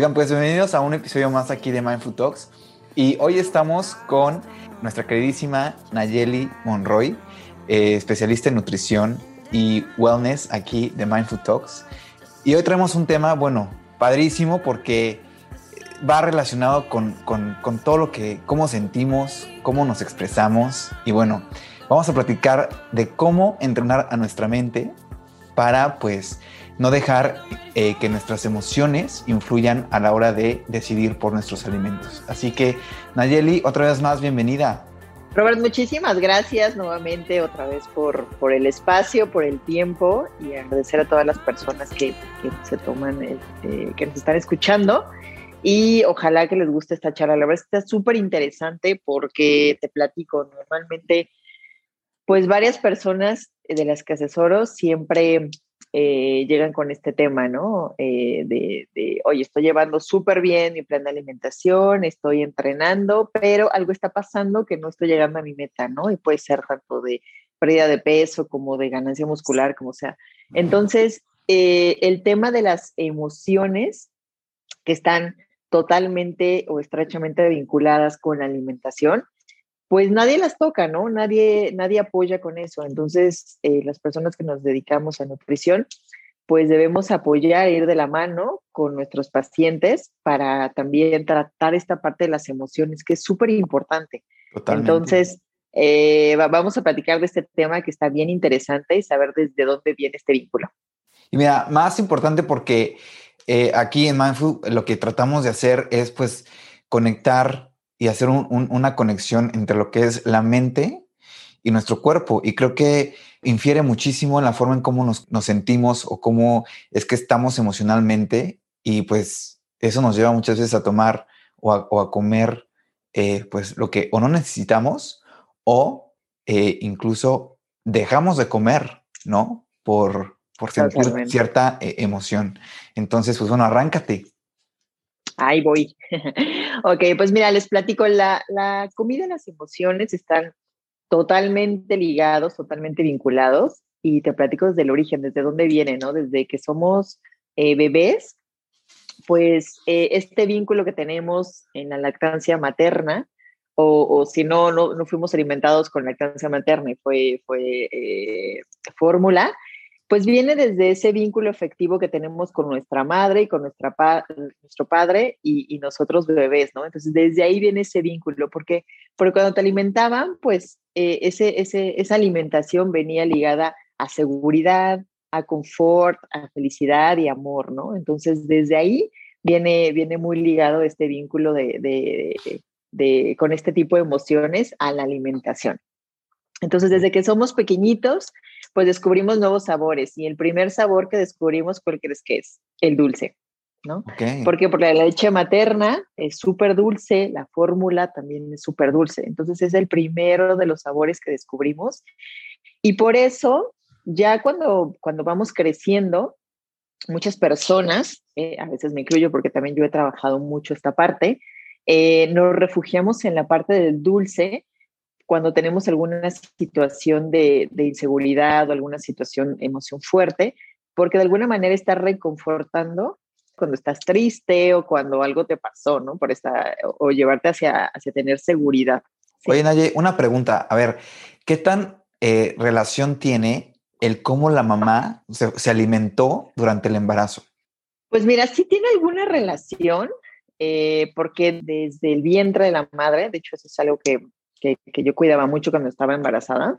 Oigan, pues bienvenidos a un episodio más aquí de Mindful Talks. Y hoy estamos con nuestra queridísima Nayeli Monroy, eh, especialista en nutrición y wellness aquí de Mindful Talks. Y hoy traemos un tema, bueno, padrísimo porque va relacionado con, con, con todo lo que, cómo sentimos, cómo nos expresamos. Y bueno, vamos a platicar de cómo entrenar a nuestra mente para pues no dejar eh, que nuestras emociones influyan a la hora de decidir por nuestros alimentos. Así que Nayeli, otra vez más, bienvenida. Robert, muchísimas gracias nuevamente otra vez por, por el espacio, por el tiempo y agradecer a todas las personas que, que se toman, este, que nos están escuchando y ojalá que les guste esta charla. La verdad está súper interesante porque te platico, normalmente pues varias personas de las que asesoro siempre eh, llegan con este tema, ¿no? Eh, de, de, oye, estoy llevando súper bien mi plan de alimentación, estoy entrenando, pero algo está pasando que no estoy llegando a mi meta, ¿no? Y puede ser tanto de pérdida de peso como de ganancia muscular, como sea. Entonces, eh, el tema de las emociones que están totalmente o estrechamente vinculadas con la alimentación, pues nadie las toca, ¿no? Nadie, nadie apoya con eso. Entonces, eh, las personas que nos dedicamos a nutrición, pues debemos apoyar, ir de la mano con nuestros pacientes para también tratar esta parte de las emociones, que es súper importante. Entonces, eh, va- vamos a platicar de este tema que está bien interesante y saber desde dónde viene este vínculo. Y mira, más importante porque eh, aquí en Mindful lo que tratamos de hacer es pues conectar y hacer un- un- una conexión entre lo que es la mente y nuestro cuerpo. Y creo que infiere muchísimo en la forma en cómo nos, nos sentimos o cómo es que estamos emocionalmente. Y pues eso nos lleva muchas veces a tomar o a, o a comer eh, pues lo que o no necesitamos o eh, incluso dejamos de comer, ¿no? Por, por sentir cierta eh, emoción. Entonces, pues bueno, arráncate. Ahí voy. ok, pues mira, les platico, la, la comida y las emociones están totalmente ligados, totalmente vinculados, y te platico desde el origen, desde dónde viene, ¿no? Desde que somos eh, bebés, pues eh, este vínculo que tenemos en la lactancia materna, o, si no, no, no fuimos alimentados con lactancia materna y fue, fue eh, fórmula, pues viene desde ese vínculo efectivo que tenemos con nuestra madre y con nuestra pa nuestro padre y, nosotros bebés, ¿no? Entonces, desde ahí viene ese vínculo, porque, porque cuando te alimentaban, pues eh, ese, esa alimentación venía ligada a seguridad, a confort, a felicidad y amor, ¿no? Entonces, desde ahí viene, viene muy ligado este vínculo de, de, de con este tipo de emociones a la alimentación. Entonces, desde que somos pequeñitos, pues descubrimos nuevos sabores y el primer sabor que descubrimos, ¿cuál crees que es? El dulce, ¿no? Okay. Porque por la leche materna es súper dulce, la fórmula también es súper dulce. Entonces es el primero de los sabores que descubrimos. Y por eso, ya cuando, cuando vamos creciendo, muchas personas, eh, a veces me incluyo porque también yo he trabajado mucho esta parte, eh, nos refugiamos en la parte del dulce cuando tenemos alguna situación de, de, inseguridad o alguna situación, emoción fuerte, porque de alguna manera está reconfortando cuando estás triste o cuando algo te pasó, ¿no? Por esta, o, llevarte hacia, hacia tener seguridad. Sí. Oye, Naye, una pregunta. A ver, ¿qué tan eh, relación tiene el cómo la mamá se, se, alimentó durante el embarazo? Pues mira, sí tiene alguna relación, eh, porque desde el vientre de la madre, de hecho eso es algo que, que, que, yo cuidaba mucho cuando estaba embarazada,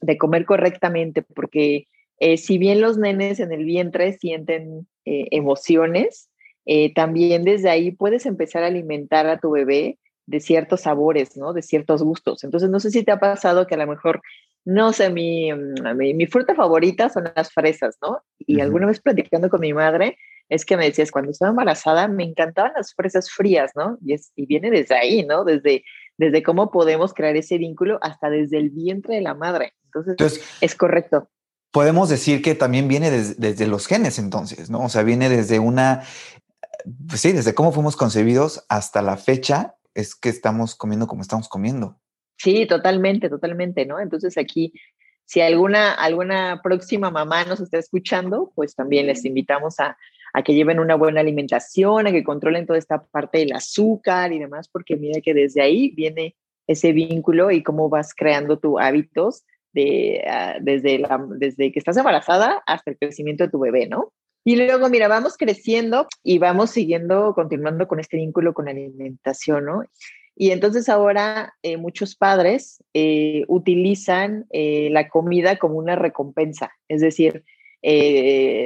de comer correctamente, porque eh, si bien los nenes en el vientre sienten eh, emociones, eh, también desde ahí puedes empezar a alimentar a tu bebé de ciertos sabores, ¿no? De ciertos gustos. Entonces, no sé si te ha pasado que a lo mejor, no sé, mi, mm, mi, mi fruta favorita son las fresas, ¿no? Y alguna vez platicando con mi madre, es que me decías, cuando estaba embarazada, me encantaban las fresas frías, ¿no? Y, es, y viene desde ahí, ¿no? Desde, desde cómo podemos crear ese vínculo hasta desde el vientre de la madre. Entonces, es correcto. Podemos decir que también viene desde los genes, entonces, ¿no? O sea, viene desde una, pues sí, desde cómo fuimos concebidos hasta la fecha es que estamos comiendo como estamos comiendo. Sí, totalmente, totalmente, ¿no? Entonces aquí, si alguna, alguna próxima mamá nos está escuchando, pues también les invitamos a, a que lleven una buena alimentación, a que controlen toda esta parte del azúcar y demás, porque mira que desde ahí viene ese vínculo y cómo vas creando tus hábitos de, ah, desde, la, desde que estás embarazada hasta el crecimiento de tu bebé, ¿no? Y luego, mira, vamos creciendo y vamos siguiendo, continuando con este vínculo con la alimentación, ¿no? Y entonces ahora eh, muchos padres eh, utilizan eh, la comida como una recompensa, es decir,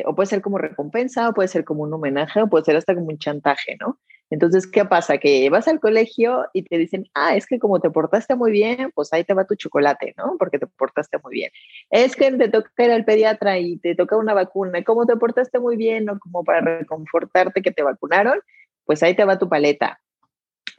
o puede ser como recompensa, o puede ser como un homenaje, o puede ser hasta como un chantaje, ¿no? Entonces, ¿qué pasa? Que vas al colegio y te dicen, ah, es que como te portaste muy bien, pues ahí te va tu chocolate, ¿no? Porque te portaste muy bien. Es que te toca ir al pediatra y te toca una vacuna, como te portaste muy bien, ¿no? Como para reconfortarte que te vacunaron, pues ahí te va tu paleta.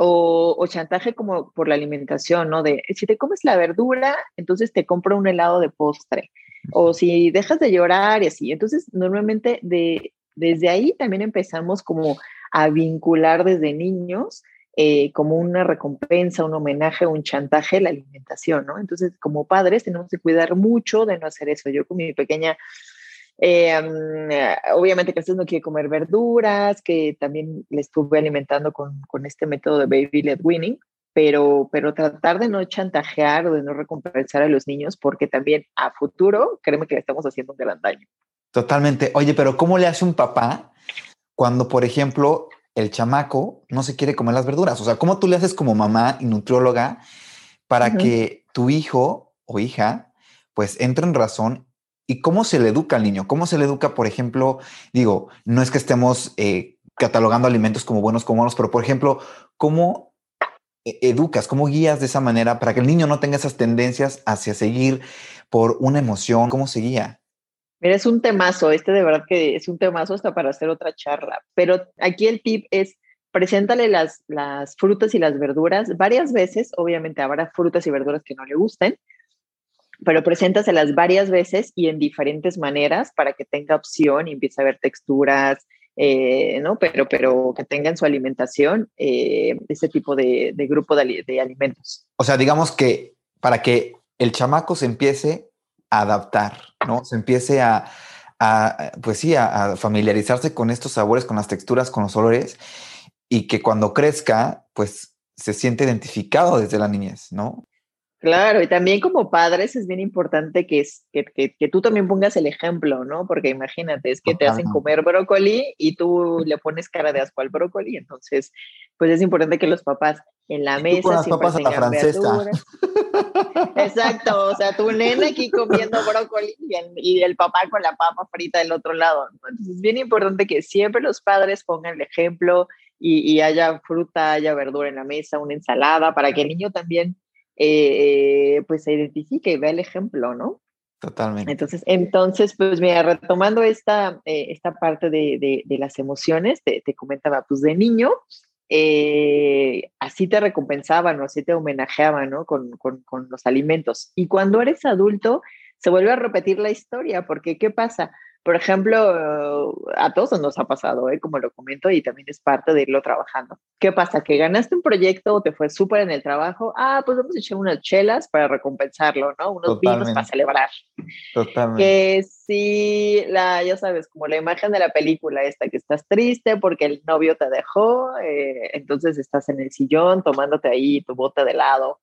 O, o, chantaje como por la alimentación, ¿no? De si te comes la verdura, entonces te compro un helado de postre. O si dejas de llorar y así. Entonces, normalmente de, desde ahí también empezamos como a vincular desde niños eh, como una recompensa, un homenaje, un chantaje la alimentación, ¿no? Entonces, como padres tenemos que cuidar mucho de no hacer eso. Yo con mi pequeña, eh, obviamente que usted no quiere comer verduras, que también le estuve alimentando con, con este método de baby led winning, pero, pero tratar de no chantajear o de no recompensar a los niños, porque también a futuro, créeme que le estamos haciendo un gran daño. Totalmente. Oye, pero ¿cómo le hace un papá cuando, por ejemplo, el chamaco no se quiere comer las verduras. O sea, ¿cómo tú le haces como mamá y nutrióloga para que tu hijo o hija pues entre en razón y cómo se le educa al niño? ¿Cómo se le educa, por ejemplo, digo, no es que estemos eh, catalogando alimentos como buenos como malos, pero por ejemplo, ¿cómo e-, educas, cómo guías de esa manera para que el niño no tenga esas tendencias hacia seguir por una emoción? ¿Cómo se guía? Mira, es un temazo, este de verdad que es un temazo hasta para hacer otra charla, pero aquí el tip es, preséntale las, las frutas y las verduras varias veces, obviamente habrá frutas y verduras que no le gusten, pero preséntaselas varias veces y en diferentes maneras para que tenga opción y empiece a ver texturas, eh, ¿no? Pero, pero que tenga en su alimentación eh, ese tipo de, grupo de, alimentos. O sea, digamos que para que el chamaco se empiece adaptar, ¿no? Se empiece a, pues sí, a, familiarizarse con estos sabores, con las texturas, con los olores y que cuando crezca, pues se siente identificado desde la niñez, ¿no? Claro, y también como padres es bien importante que, es, que, que, tú también pongas el ejemplo, ¿no? Porque imagínate, es que te hacen comer brócoli y tú le pones cara de asco al brócoli, entonces, pues es importante que los papás en la mesa. Con las papas a la francesa. Exacto, o sea, tu nena aquí comiendo brócoli y el, papá con la papa frita del otro lado. Entonces es bien importante que siempre los padres pongan el ejemplo y, haya fruta, haya verdura en la mesa, una ensalada, para que el niño también eh, pues se identifique y vea el ejemplo, ¿no? Totalmente. Entonces, entonces pues mira, retomando esta, eh, esta parte de, de, las emociones, te, te comentaba, pues de niño, eh, así te recompensaban o así te homenajeaban ¿no? con, con, con, los alimentos. Y cuando eres adulto, se vuelve a repetir la historia, porque ¿qué pasa? Por ejemplo, a todos nos ha pasado, ¿eh? como lo comento, y también es parte de irlo trabajando. ¿Qué pasa? Que ganaste un proyecto o te fue súper en el trabajo, ah, pues vamos a echar unas chelas para recompensarlo, ¿no? Unos vinos para celebrar. Totalmente. Que si, la, ya sabes, como la imagen de la película esta, que estás triste porque el novio te dejó, eh, entonces estás en el sillón tomándote ahí tu bote de helado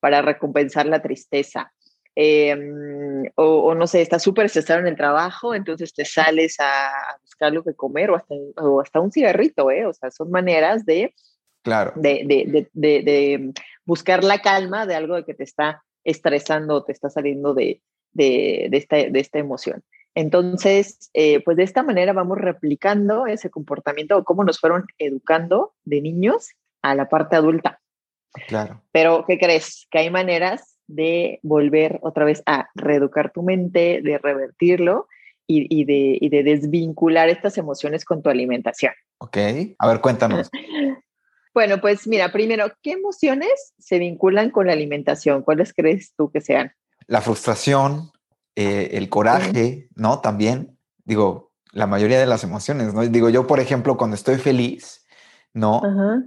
para recompensar la tristeza. Em, o, no sé, estás súper estresado en el trabajo, entonces te sales a, buscar lo que comer o hasta, o hasta un cigarrito, ¿eh? O sea, son maneras de, claro. de, de, de, de, buscar la calma de algo de que te está estresando o te está saliendo de, esta, de esta emoción. Entonces, eh, pues de esta manera vamos replicando ese comportamiento o cómo nos fueron educando de niños a la parte adulta. Claro. Pero, ¿qué crees? Que hay maneras de volver otra vez a reeducar tu mente, de revertirlo y, y de, y de desvincular estas emociones con tu alimentación. Ok. A ver, cuéntanos. Bueno, pues mira, primero, ¿qué emociones se vinculan con la alimentación? ¿Cuáles crees tú que sean? La frustración, eh, el coraje, ¿no? También, digo, la mayoría de las emociones, ¿no? Digo, yo, por ejemplo, cuando estoy feliz, ¿no? Ajá.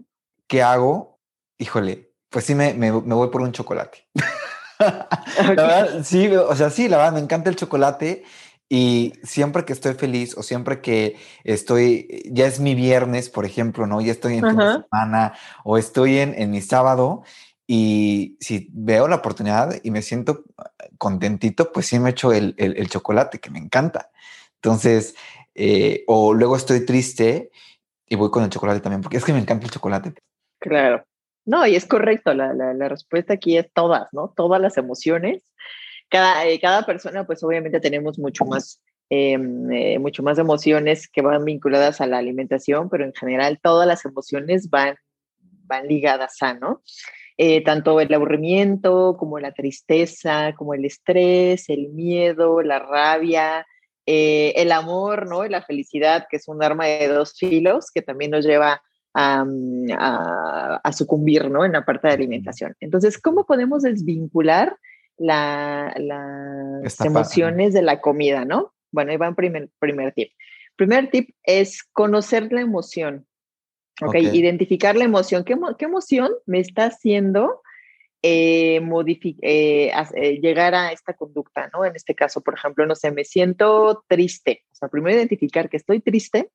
¿Qué hago? Híjole, pues sí me, me, me voy por un chocolate. La verdad, sí, o sea, sí, la verdad, me encanta el chocolate y siempre que estoy feliz o siempre que estoy, ya es mi viernes, por ejemplo, ¿no? Ya estoy en fin de semana o estoy en, en mi sábado y si veo la oportunidad y me siento contentito, pues sí me echo el, el- el chocolate, que me encanta. Entonces, eh, o luego estoy triste y voy con el chocolate también, porque es que me encanta el chocolate. Claro. No, y es correcto, la, la, respuesta aquí es todas, ¿no? Todas las emociones. Cada, eh, cada persona, pues obviamente tenemos mucho más, eh, eh, mucho más emociones que van vinculadas a la alimentación, pero en general todas las emociones van, van ligadas a, ¿no? Eh, tanto el aburrimiento como la tristeza, como el estrés, el miedo, la rabia, eh, el amor, ¿no? La felicidad, que es un arma de dos filos que también nos lleva a, a- a sucumbir, ¿no? En la parte de alimentación. Entonces, ¿cómo podemos desvincular la- las emociones de la comida, ¿no? Bueno, ahí va un primer, primer tip. Primer tip es conocer la emoción. Ok, Ok. identificar la emoción. ¿Qué, emo- qué emoción me está haciendo eh, eh, haz- eh, llegar a esta conducta, ¿no? En este caso, por ejemplo, no sé, me siento triste. O sea, primero identificar que estoy triste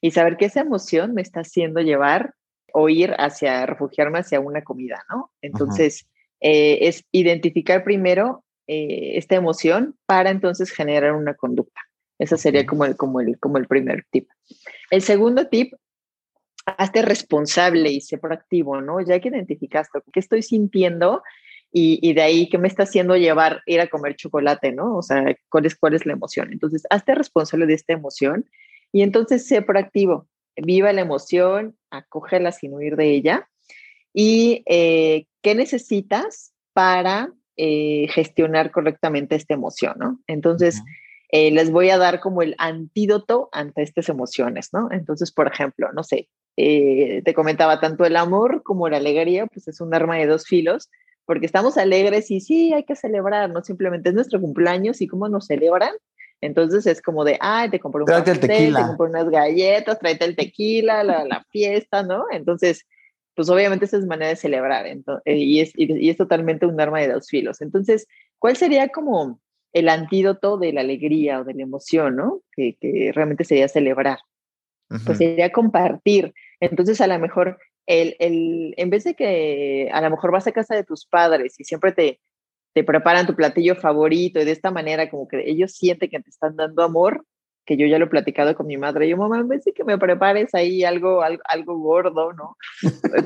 y saber que esa emoción me está haciendo llevar o ir hacia, refugiarme hacia una comida, ¿no? Entonces, eh, es identificar primero eh, esta emoción para entonces generar una conducta. Ese sería como el, como, el, como el primer tip. El segundo tip, hazte responsable y sé proactivo, ¿no? Ya que identificaste qué estoy sintiendo y, y de ahí qué me está haciendo llevar ir a comer chocolate, ¿no? O sea, ¿cuál es, cuál es la emoción? Entonces, hazte responsable de esta emoción y entonces sé proactivo. Viva la emoción, acógela sin huir de ella. ¿Y eh, qué necesitas para eh, gestionar correctamente esta emoción, ¿no? Entonces, eh, les voy a dar como el antídoto ante estas emociones, ¿no? Entonces, por ejemplo, no sé, eh, te comentaba tanto el amor como la alegría, pues es un arma de dos filos, porque estamos alegres y sí, hay que celebrar, no simplemente es nuestro cumpleaños y cómo nos celebran. Entonces es como de, ay, te compré un Tráete el te compré unas galletas, tráete el tequila, la, la fiesta, ¿no? Entonces, pues obviamente esa es manera de celebrar ento- eh, y, es, y, y es totalmente un arma de dos filos. Entonces, ¿cuál sería como el antídoto de la alegría o de la emoción, ¿no? Que, que realmente sería celebrar pues sería compartir. Entonces, a lo mejor, el, el, en vez de que a lo mejor vas a casa de tus padres y siempre te, te preparan tu platillo favorito y de esta manera como que ellos sienten que te están dando amor, que yo ya lo he platicado con mi madre, yo mamá, vez de que me prepares ahí algo, algo, gordo, ¿no?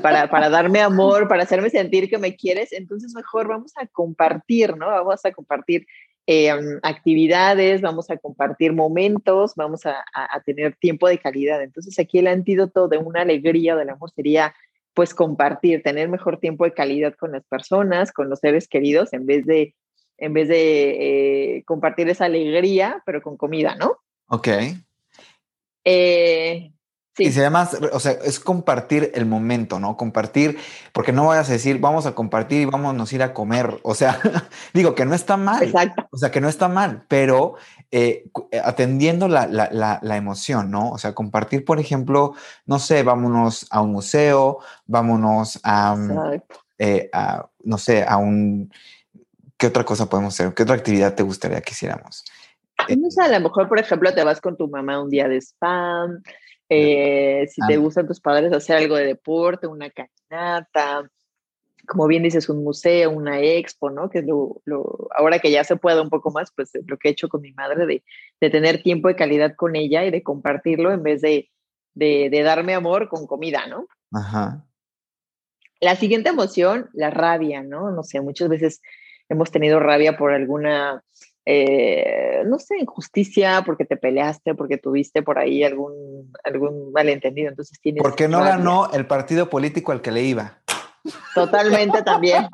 Para, para darme amor, para hacerme sentir que me quieres, entonces mejor vamos a compartir, ¿no? Vamos a compartir eh, actividades, vamos a compartir momentos, vamos a, a, a, tener tiempo de calidad. Entonces aquí el antídoto de una alegría del amor sería pues compartir, tener mejor tiempo de calidad con las personas, con los seres queridos, en vez de, en vez de eh, compartir esa alegría, pero con comida, ¿no? Ok. Eh, Sí. Y se llama, o sea, es compartir el momento, ¿no? Compartir, porque no vayas a decir, vamos a compartir y vámonos a ir a comer. O sea, digo que no está mal. Exacto. O sea, que no está mal, pero eh, atendiendo la, la, la, la, emoción, ¿no? O sea, compartir, por ejemplo, no sé, vámonos a un museo, vámonos a, eh, a no sé, a un... ¿Qué otra cosa podemos hacer? ¿Qué otra actividad te gustaría que hiciéramos? No sé, a lo mejor, por ejemplo, te vas con tu mamá un día de spam, eh, si te gustan tus padres, hacer algo de deporte, una caminata, como bien dices, un museo, una expo, ¿no? Que es lo, lo, ahora que ya se puede un poco más, pues lo que he hecho con mi madre, de, de tener tiempo de calidad con ella y de compartirlo en vez de, de, de darme amor con comida, ¿no? Ajá. La siguiente emoción, la rabia, ¿no? No sé, muchas veces hemos tenido rabia por alguna eh, no sé, injusticia, porque te peleaste, porque tuviste por ahí algún, algún malentendido. Entonces tienes. Porque no rabia. ganó el partido político al que le iba. Totalmente también.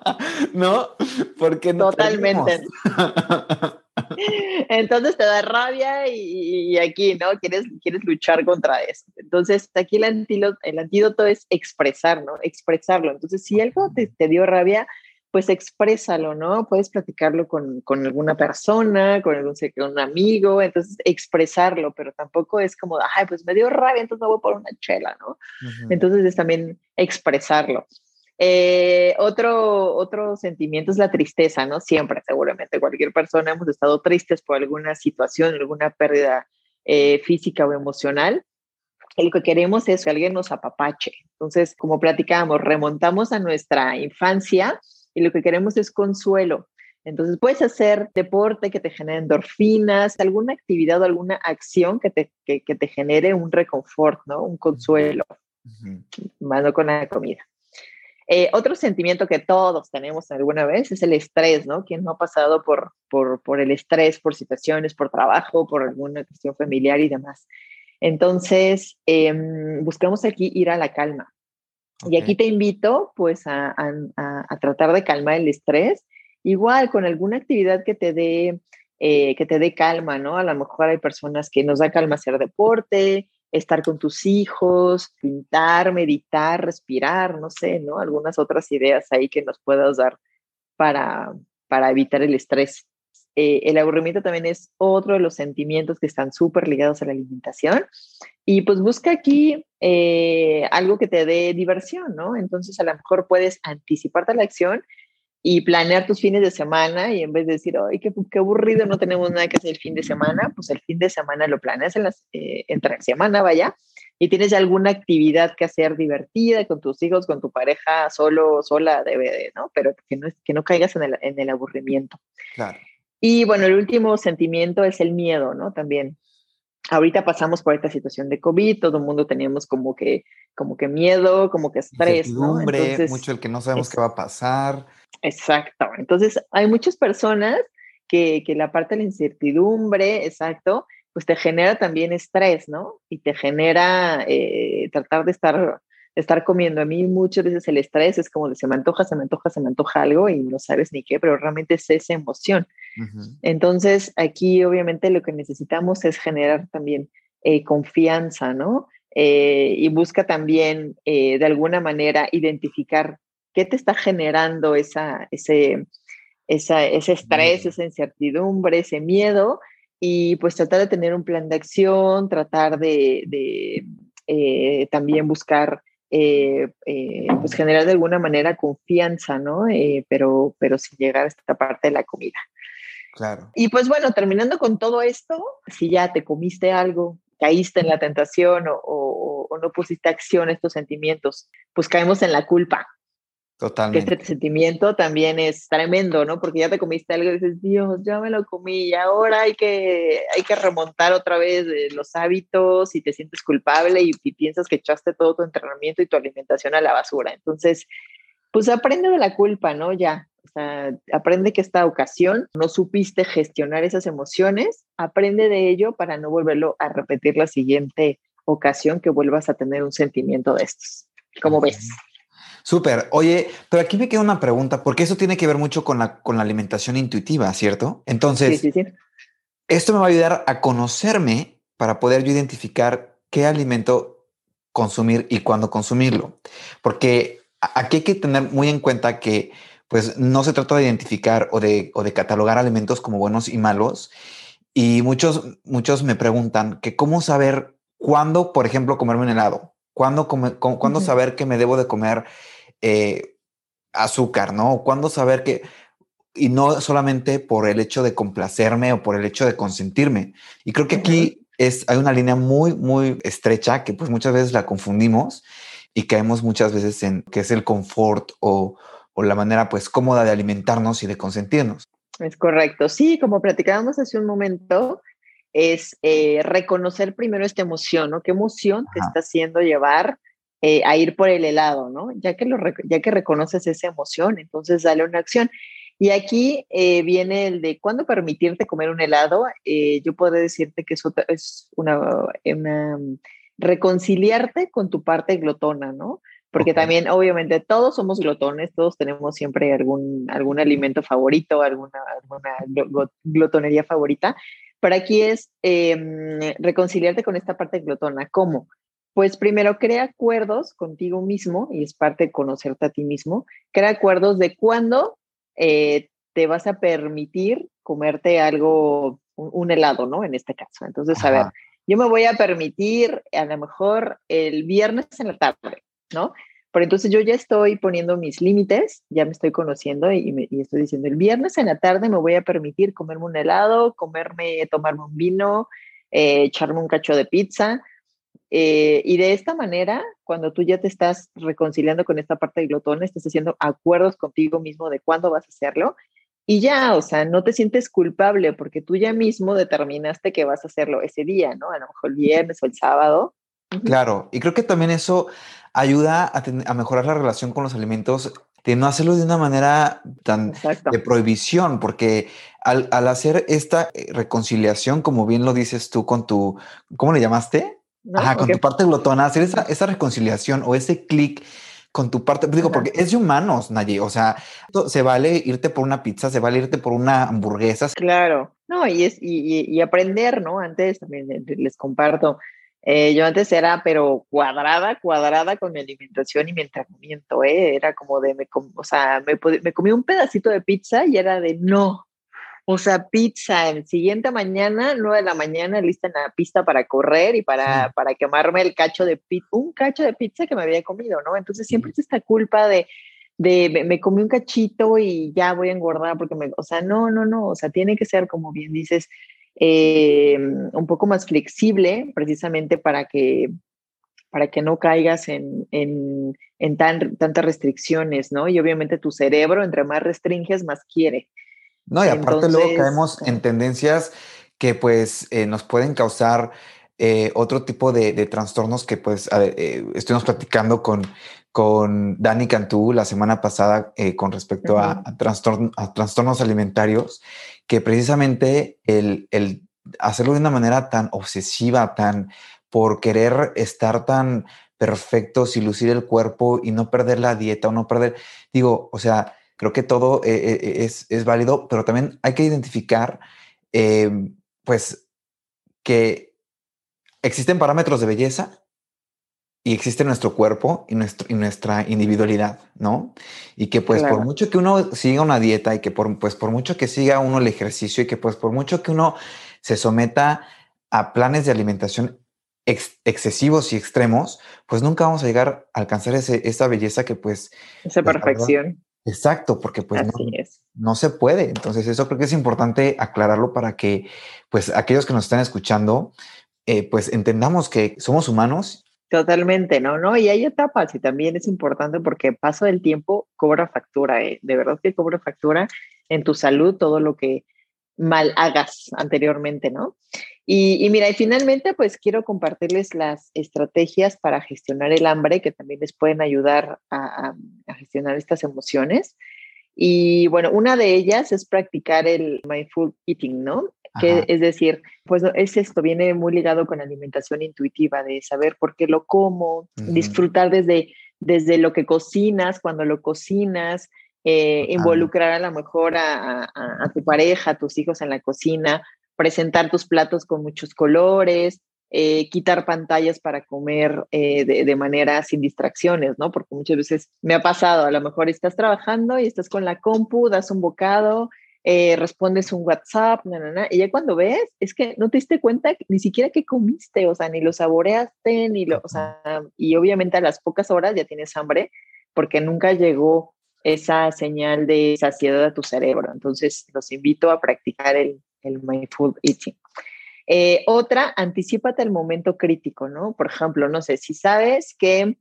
¿No? Porque no Totalmente. Entonces te da rabia y, y aquí, ¿no? Quieres, quieres luchar contra eso. Entonces, aquí el antídoto, el antídoto es expresar, ¿no? Expresarlo. Entonces, si algo te, te dio rabia, pues exprésalo, ¿no? Puedes platicarlo con, con alguna persona, con algún con un amigo, entonces expresarlo, pero tampoco es como, ay, pues me dio rabia, entonces me voy por una chela, ¿no? Ujú. Entonces es también expresarlo. Eh, otro, otro sentimiento es la tristeza, ¿no? Siempre, seguramente, cualquier persona hemos estado tristes por alguna situación, alguna pérdida eh, física o emocional. Y lo que queremos es que alguien nos apapache. Entonces, como platicábamos, remontamos a nuestra infancia y lo que queremos es consuelo. Entonces, puedes hacer deporte que te genere endorfinas, alguna actividad o alguna acción que te, que, que te genere un reconfort, ¿no? Un consuelo Ujú. más no con la comida. Eh, otro sentimiento que todos tenemos alguna vez es el estrés, ¿no? ¿Quién no ha pasado por, por, por el estrés, por situaciones, por trabajo, por alguna cuestión familiar y demás? Entonces, eh, buscamos aquí ir a la calma. Y aquí te invito, pues, a, a, a- a tratar de calmar el estrés, igual con alguna actividad que te dé, eh, que te dé calma, ¿no? A lo mejor hay personas que nos da calma hacer deporte, estar con tus hijos, pintar, meditar, respirar, no sé, ¿no? Algunas otras ideas ahí que nos puedas dar para, para evitar el estrés. Eh, el aburrimiento también es otro de los sentimientos que están súper ligados a la alimentación. Y pues busca aquí eh, algo que te dé diversión, ¿no? Entonces a lo mejor puedes anticiparte a la acción y planear tus fines de semana y en vez de decir, ay, qué, qué aburrido, no tenemos nada que hacer el fin de semana, pues el fin de semana lo planeas en las, eh, entre semana, vaya, y tienes alguna actividad que hacer divertida con tus hijos, con tu pareja, solo, sola, debe de, ¿no? Pero que no, que no caigas en el, en el aburrimiento. Claro. Y bueno, el último sentimiento es el miedo, ¿no? También. Ahorita pasamos por esta situación de COVID, todo el mundo teníamos como que, como que miedo, como que estrés, ¿no? Entonces, mucho el que no sabemos qué va a pasar. Exacto. Entonces, hay muchas personas que, que la parte de la incertidumbre, exacto, pues te genera también estrés, ¿no? Y te genera eh, tratar de estar, estar comiendo. A mí muchas veces el estrés es como de se me antoja, se me antoja, se me antoja algo y no sabes ni qué, pero realmente es esa emoción. Entonces, aquí obviamente lo que necesitamos es generar también eh, confianza, ¿no? Eh, y busca también eh, de alguna manera identificar qué te está generando esa, ese, esa, ese estrés, esa incertidumbre, ese miedo, y pues tratar de tener un plan de acción, tratar de, de, eh, también buscar, eh, eh, pues generar de alguna manera confianza, ¿no? Eh, pero, pero sin llegar a esta parte de la comida. Claro. Y pues bueno, terminando con todo esto, si ya te comiste algo, caíste en la tentación o, o- o no pusiste acción a estos sentimientos, pues caemos en la culpa, Totalmente. este sentimiento también es tremendo, ¿no? Porque ya te comiste algo y dices, Dios, ya me lo comí y ahora hay que, hay que remontar otra vez eh, los hábitos y te sientes culpable y, y piensas que echaste todo tu entrenamiento y tu alimentación a la basura. Entonces, pues aprende de la culpa, ¿no? Ya, o sea, aprende que esta ocasión no supiste gestionar esas emociones, aprende de ello para no volverlo a repetir la siguiente ocasión que vuelvas a tener un sentimiento de estos. ¿Cómo ves? Súper. Oye, pero aquí me queda una pregunta, porque eso tiene que ver mucho con la, con la alimentación intuitiva, ¿cierto? Entonces, Sí, sí, sí. esto me va a ayudar a conocerme para poder yo identificar qué alimento consumir y cuándo consumirlo. Porque aquí hay que tener muy en cuenta que pues no se trata de identificar o de, o de catalogar alimentos como buenos y malos. Y muchos, muchos me preguntan que cómo saber cuándo, por ejemplo, comerme un helado, cuándo, come- cu- cuándo saber que me debo de comer eh, azúcar, ¿no? Cuándo saber que, y no solamente por el hecho de complacerme o por el hecho de consentirme. Y creo que aquí es, hay una línea muy, muy estrecha que pues muchas veces la confundimos y caemos muchas veces en que es el confort o, o la manera pues cómoda de alimentarnos y de consentirnos. Es correcto. Sí, como platicábamos hace un momento, es eh, reconocer primero esta emoción, ¿no? ¿Qué emoción te está haciendo llevar eh, a ir por el helado, ¿no? Ya que, lo, ya que reconoces esa emoción, entonces dale una acción. Y aquí eh, viene el de cuándo permitirte comer un helado. Eh, yo puedo decirte que eso es una, una, reconciliarte con tu parte glotona, ¿no? Porque también, obviamente, todos somos glotones, todos tenemos siempre algún, algún alimento favorito, alguna, alguna glo- glo- glotonería favorita. Pero aquí es em, reconciliarte con esta parte glotona. ¿Cómo? Pues primero crea acuerdos contigo mismo, y es parte de conocerte a ti mismo, crea acuerdos de cuándo eh, te vas a permitir comerte algo, un, un helado, ¿no? En este caso. Entonces, a ver, yo me voy a permitir a lo mejor el viernes en la tarde, ¿no? Pero entonces yo ya estoy poniendo mis límites, ya me estoy conociendo y, me- y estoy diciendo, el viernes en la tarde me voy a permitir comerme un helado, comerme, tomarme un vino, eh, echarme un cacho de pizza. Eh, y de esta manera, cuando tú ya te estás reconciliando con esta parte de glotón, estás haciendo acuerdos contigo mismo de cuándo vas a hacerlo. Y ya, o sea, no te sientes culpable porque tú ya mismo determinaste que vas a hacerlo ese día, ¿no? A lo mejor el viernes o el sábado. Claro, y creo que también eso ayuda a, mejorar la relación con los alimentos, de no hacerlo de una manera tan Exacto. de prohibición, porque al, al hacer esta eh, reconciliación, como bien lo dices tú con tu, ¿cómo le llamaste? ¿No? Ajá, con tu parte glotona, hacer esa, esa reconciliación o ese clic con tu parte, digo, porque es de humanos, Naye, o sea, se vale irte por una pizza, se vale irte por una hamburguesa, Claro, no, y, es, y, aprender, ¿no? Antes también les comparto, eh, yo antes era, pero cuadrada, cuadrada con mi alimentación y mi entrenamiento, ¿eh? Era como de, me com- o sea, me, me comí un pedacito de pizza y era de no. O sea, pizza, en siguiente mañana, 9 de la mañana, lista en la pista para correr y para, para quemarme el cacho de pizza, un cacho de pizza que me había comido, ¿no? Entonces siempre es esta culpa de, de me, me comí un cachito y ya voy a engordar porque me, o sea, no, no, no, o sea, tiene que ser como bien dices, eh, un poco más flexible precisamente para que para que no caigas en, en, en tan, tantas restricciones, ¿no? Y obviamente tu cerebro, entre más restringes, más quiere. No, y aparte luego caemos en tendencias que pues eh, nos pueden causar eh, otro tipo de, de trastornos que pues a ver, eh, estuvimos platicando con, con Dani Cantú la semana pasada eh, con respecto a, Ujú. a trastorn- a trastornos alimentarios, que precisamente el, el hacerlo de una manera tan obsesiva, tan por querer estar tan perfectos y lucir el cuerpo y no perder la dieta o no perder, digo, o sea, creo que todo eh, eh, es, es válido, pero también hay que identificar, eh, pues, que existen parámetros de belleza y existe nuestro cuerpo y, nuestro, y nuestra individualidad, ¿no? Y que pues por mucho que uno siga una dieta y que por, pues, por mucho que siga uno el ejercicio y que pues por mucho que uno se someta a planes de alimentación ex- excesivos y extremos, pues nunca vamos a llegar a alcanzar ese, esa belleza que pues, Esa perfección. Exacto, porque pues no, se puede. Entonces, eso creo que es importante aclararlo para que, pues, aquellos que nos están escuchando, eh, pues entendamos que somos humanos. Totalmente, ¿no? ¿no? Y hay etapas y también es importante porque paso del tiempo cobra factura, ¿eh? De verdad que cobra factura en tu salud todo lo que mal hagas anteriormente, ¿no? Y, y mira, y finalmente pues quiero compartirles las estrategias para gestionar el hambre que también les pueden ayudar a, a- a gestionar estas emociones. Y bueno, una de ellas es practicar el mindful eating, ¿no? Que es decir, pues no, es esto, viene muy ligado con alimentación intuitiva, de saber por qué lo como, disfrutar desde, desde lo que cocinas, cuando lo cocinas, eh, involucrar a lo mejor a, a- a tu pareja, a tus hijos en la cocina, presentar tus platos con muchos colores, eh, quitar pantallas para comer eh, de, de manera sin distracciones, ¿no? Porque muchas veces me ha pasado, a lo mejor estás trabajando y estás con la compu, das un bocado, eh, respondes un WhatsApp, na, na, na, y ya cuando ves, es que no te diste cuenta ni siquiera que comiste, o sea, ni lo saboreaste, ni lo, o sea, y obviamente a las pocas horas ya tienes hambre porque nunca llegó esa señal de saciedad a tu cerebro. Entonces, los invito a practicar el, el mindful eating. Eh, otra, anticipate el momento crítico, ¿no? Por ejemplo, no sé, si sabes que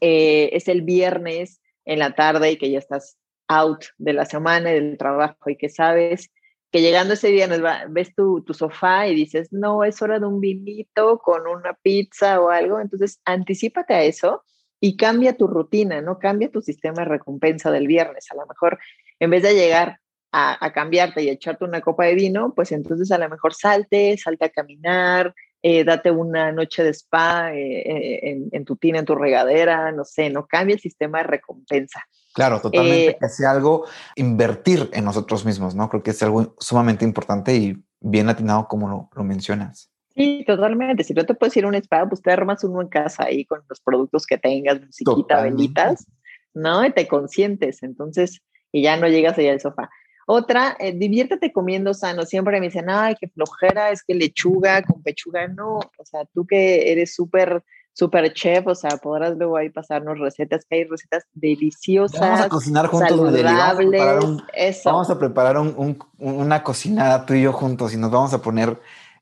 eh, es el viernes en la tarde y que ya estás out de la semana y del trabajo y que sabes que llegando ese viernes ves tu, tu sofá y dices, no, es hora de un vinito con una pizza o algo, entonces anticipate a eso y cambia tu rutina, ¿no? Cambia tu sistema de recompensa del viernes. A lo mejor en vez de llegar a, a, cambiarte y echarte una copa de vino, pues entonces a lo mejor salte, salte a caminar, eh, date una noche de spa eh, eh, en, en, tu tina, en tu regadera, no sé, no cambia el sistema de recompensa. Claro, totalmente, que sea algo, invertir en nosotros mismos, ¿no? Creo que es algo sumamente importante y bien atinado como lo, lo mencionas. Sí, totalmente. Si no te puedes ir a un spa, pues te armas uno en casa ahí con los productos que tengas, musiquita, velitas, ¿no? Y te consientes. Entonces, y ya no llegas allá al sofá. Otra, eh, diviértete comiendo sano. Siempre me dicen, ay, qué flojera, es que lechuga con pechuga. No, o sea, tú que eres súper, súper chef, o sea, podrás luego ahí pasarnos recetas, que hay recetas deliciosas. Vamos a cocinar juntos, saludables, vamos a un, eso. Vamos a preparar un, un, una cocinada tú y yo juntos y nos vamos a poner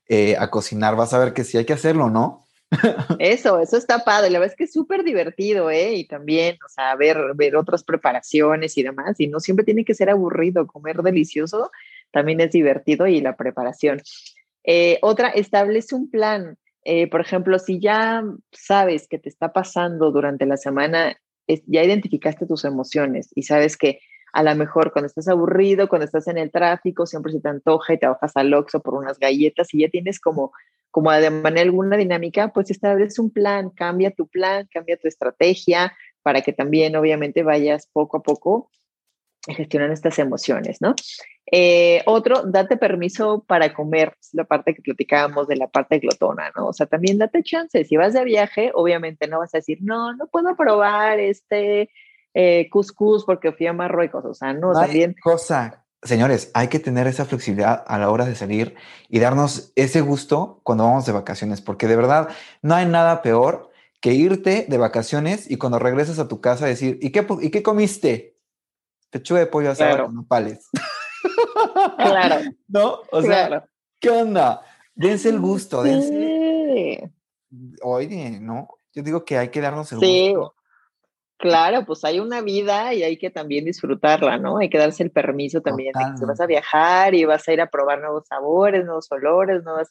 eh, a cocinar. Vas a ver que sí hay que hacerlo, ¿no? Eso, eso está padre. La verdad es que es súper divertido, ¿eh? Y también, o sea, ver, ver otras preparaciones y demás. Y no siempre tiene que ser aburrido. Comer delicioso también es divertido y la preparación. Eh, otra, establece un plan. Eh, por ejemplo, si ya sabes que te está pasando durante la semana, ya identificaste tus emociones y sabes que a lo mejor cuando estás aburrido, cuando estás en el tráfico, siempre se te antoja y te bajas al Oxxo por unas galletas y ya tienes como como de manera alguna dinámica, pues establece un plan, cambia tu plan, cambia tu estrategia para que también obviamente vayas poco a poco gestionando estas emociones, ¿no? Eh, otro, date permiso para comer, la parte que platicábamos de la parte glotona, ¿no? O sea, también date chance, si vas de viaje, obviamente no vas a decir, no, no puedo probar este eh, couscous porque fui a Marruecos, o sea, no, también... cosa señores, hay que tener esa flexibilidad a la hora de salir y darnos ese gusto cuando vamos de vacaciones, porque de verdad no hay nada peor que irte de vacaciones y cuando regresas a tu casa decir, ¿y qué, y qué comiste? Pechuga de pollo asado claro. con nopales. Claro. ¿No? O sea, claro. ¿qué onda? Dense el gusto, dense. Sí. Oye, ¿no? Yo digo que hay que darnos el sí. gusto. Claro, pues hay una vida y hay que también disfrutarla, ¿no? Hay que darse el permiso también de que vas a viajar y vas a ir a probar nuevos sabores, nuevos olores, nuevos,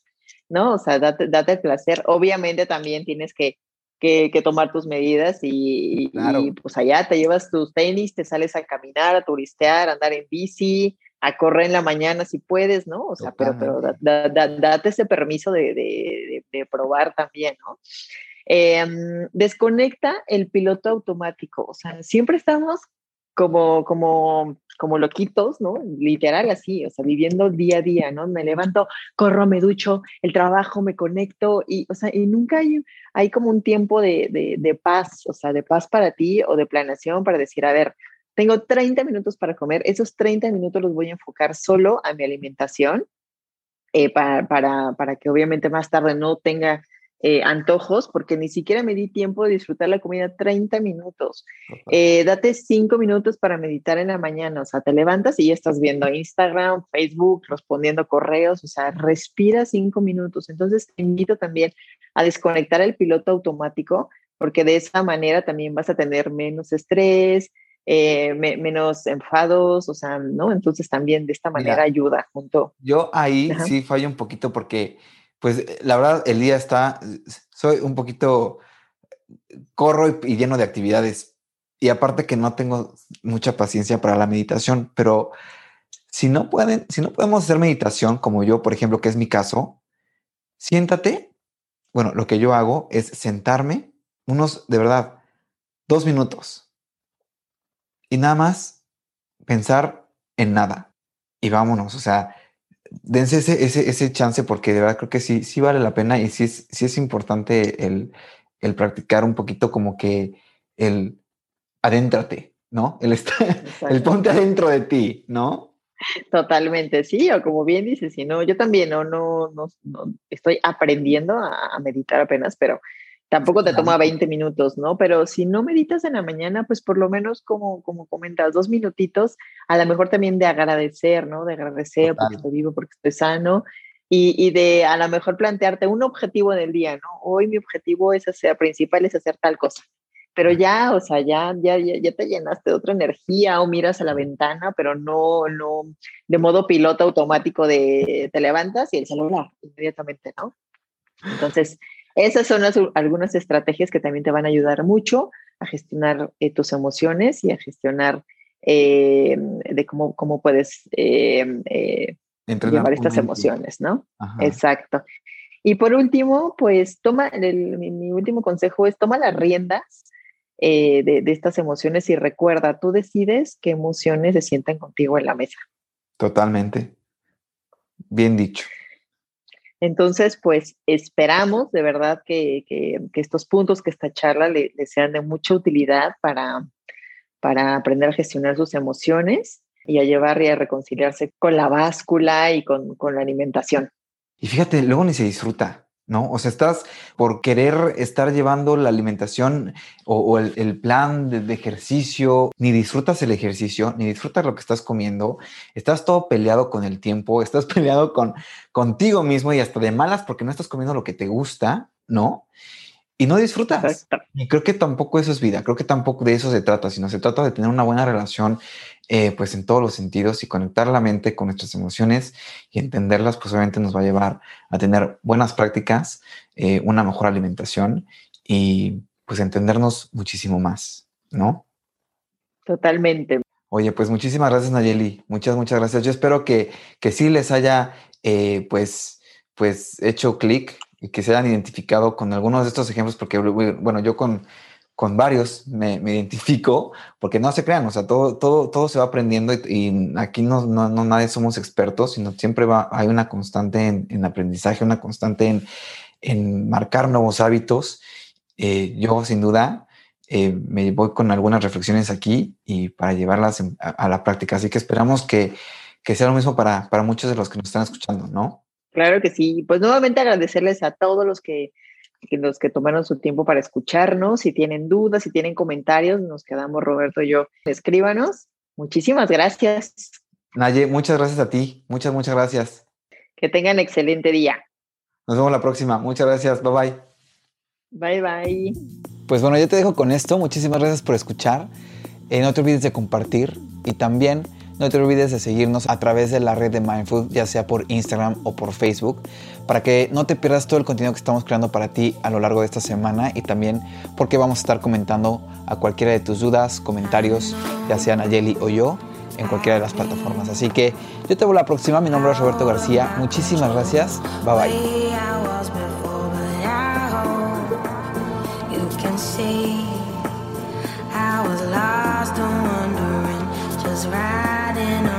¿no? O sea, date, date el placer. Obviamente también tienes que, que, que tomar tus medidas y, Claro. y, pues allá te llevas tus tenis, te sales a caminar, a turistear, a andar en bici, a correr en la mañana si puedes, ¿no? O sea, pero, pero da- da- da- date ese permiso de, de, de- de probar también, ¿no? Eh, desconecta el piloto automático, o sea, siempre estamos como, como, como loquitos, ¿no? Literal así, o sea, viviendo día a día, ¿no? Me levanto, corro, me ducho, el trabajo, me conecto y, o sea, y nunca hay, hay como un tiempo de, de, de paz, o sea, de paz para ti o de planeación para decir, a ver, tengo 30 minutos para comer, esos 30 minutos los voy a enfocar solo a mi alimentación eh, para, para, para que obviamente más tarde no tenga eh, antojos, porque ni siquiera me di tiempo de disfrutar la comida 30 minutos. Eh, date 5 minutos para meditar en la mañana, o sea, te levantas y ya estás viendo Instagram, Facebook, respondiendo correos, o sea, respira 5 minutos. Entonces, te invito también a desconectar el piloto automático, porque de esa manera también vas a tener menos estrés, eh, me, menos enfados, o sea, ¿no? Entonces también de esta manera Mira. ayuda junto. Yo ahí Ajá. sí fallo un poquito porque, pues, eh, la verdad, el día está, soy un poquito, corro y, y lleno de actividades. Y aparte que no tengo mucha paciencia para la meditación, pero si no pueden, si no podemos hacer meditación como yo, por ejemplo, que es mi caso, siéntate. Bueno, lo que yo hago es sentarme unos, de verdad, dos minutos y nada más pensar en nada y vámonos. O sea, dense ese, ese, ese chance porque de verdad creo que sí, sí vale la pena y sí es, sí es importante el, el practicar un poquito como que el adéntrate, ¿no? El, estar, el ponte adentro de ti, ¿no? Totalmente, sí, o como bien dices, si no, yo también no, no, no, no estoy aprendiendo a, a meditar apenas, pero tampoco te toma Claro. 20 minutos, ¿no? Pero si no meditas en la mañana, pues por lo menos como, como comentas, dos minutitos, a lo mejor también de agradecer, ¿no? De agradecer porque Total. estoy vivo, porque estoy sano. Y, y de a lo mejor plantearte un objetivo del día, ¿no? Hoy mi objetivo es hacer, principal es hacer tal cosa. Pero ya, o sea, ya, ya, ya, ya te llenaste de otra energía o miras a la ventana, pero no, no, de modo piloto automático de te levantas y el celular inmediatamente, ¿no? Entonces, esas son las- algunas estrategias que también te van a ayudar mucho a gestionar eh, tus emociones y a gestionar eh, de cómo, cómo puedes eh, eh, llevar estas emociones, ¿no? Ajá. Exacto. Y por último, pues toma, el- mi, mi último consejo es toma las riendas de, de estas emociones y recuerda, tú decides qué emociones se sientan contigo en la mesa. Totalmente. Bien dicho. Entonces, pues esperamos de verdad que, que- que estos puntos, que esta charla le, sean de mucha utilidad para, para aprender a gestionar sus emociones y a llevar y a reconciliarse con la báscula y con, con la alimentación. Y fíjate, luego ni se disfruta, ¿no? O sea, estás por querer estar llevando la alimentación o, el plan de, de ejercicio, ni disfrutas el ejercicio, ni disfrutas lo que estás comiendo, estás todo peleado con el tiempo, estás peleado con contigo mismo y hasta de malas porque no estás comiendo lo que te gusta, ¿no? Y no disfrutas. Exacto. Y creo que tampoco eso es vida, creo que tampoco de eso se trata, sino se trata de tener una buena relación, eh, pues en todos los sentidos y conectar la mente con nuestras emociones y entenderlas, pues obviamente nos va a llevar a tener buenas prácticas, eh, una mejor alimentación y pues entendernos muchísimo más, ¿no? Totalmente. Oye, pues muchísimas gracias Nayeli, muchas, muchas gracias. Yo espero que, que sí les haya eh, pues, pues hecho clic que se hayan identificado con algunos de estos ejemplos, porque bueno, yo con, con varios me, identifico, porque no se crean, o sea, todo, todo, todo se va aprendiendo y, aquí no, no, no nadie somos expertos, sino siempre va, hay una constante en, en aprendizaje, una constante en, en marcar nuevos hábitos. Eh, yo sin duda eh, me voy con algunas reflexiones aquí y para llevarlas a, a la práctica. Así que esperamos que, que sea lo mismo para, para muchos de los que nos están escuchando, ¿no? Claro que sí. Pues nuevamente agradecerles a todos los que, que los que tomaron su tiempo para escucharnos. Si tienen dudas, si tienen comentarios, nos quedamos Roberto y yo. Escríbanos. Muchísimas gracias. Naye, muchas gracias a ti. Muchas, muchas gracias. Que tengan excelente día. Nos vemos la próxima. Muchas gracias. Bye bye. Bye bye. Pues bueno, yo te dejo con esto. Muchísimas gracias por escuchar. Eh, no te olvides de compartir y también no te olvides de seguirnos a través de la red de Mindful, ya sea por Instagram o por Facebook, para que no te pierdas todo el contenido que estamos creando para ti a lo largo de esta semana y también porque vamos a estar comentando a cualquiera de tus dudas, comentarios, ya sean Nayeli o yo, en cualquiera de las plataformas. Así que yo te veo la próxima. Mi nombre es Roberto García. Muchísimas gracias. Bye bye. riding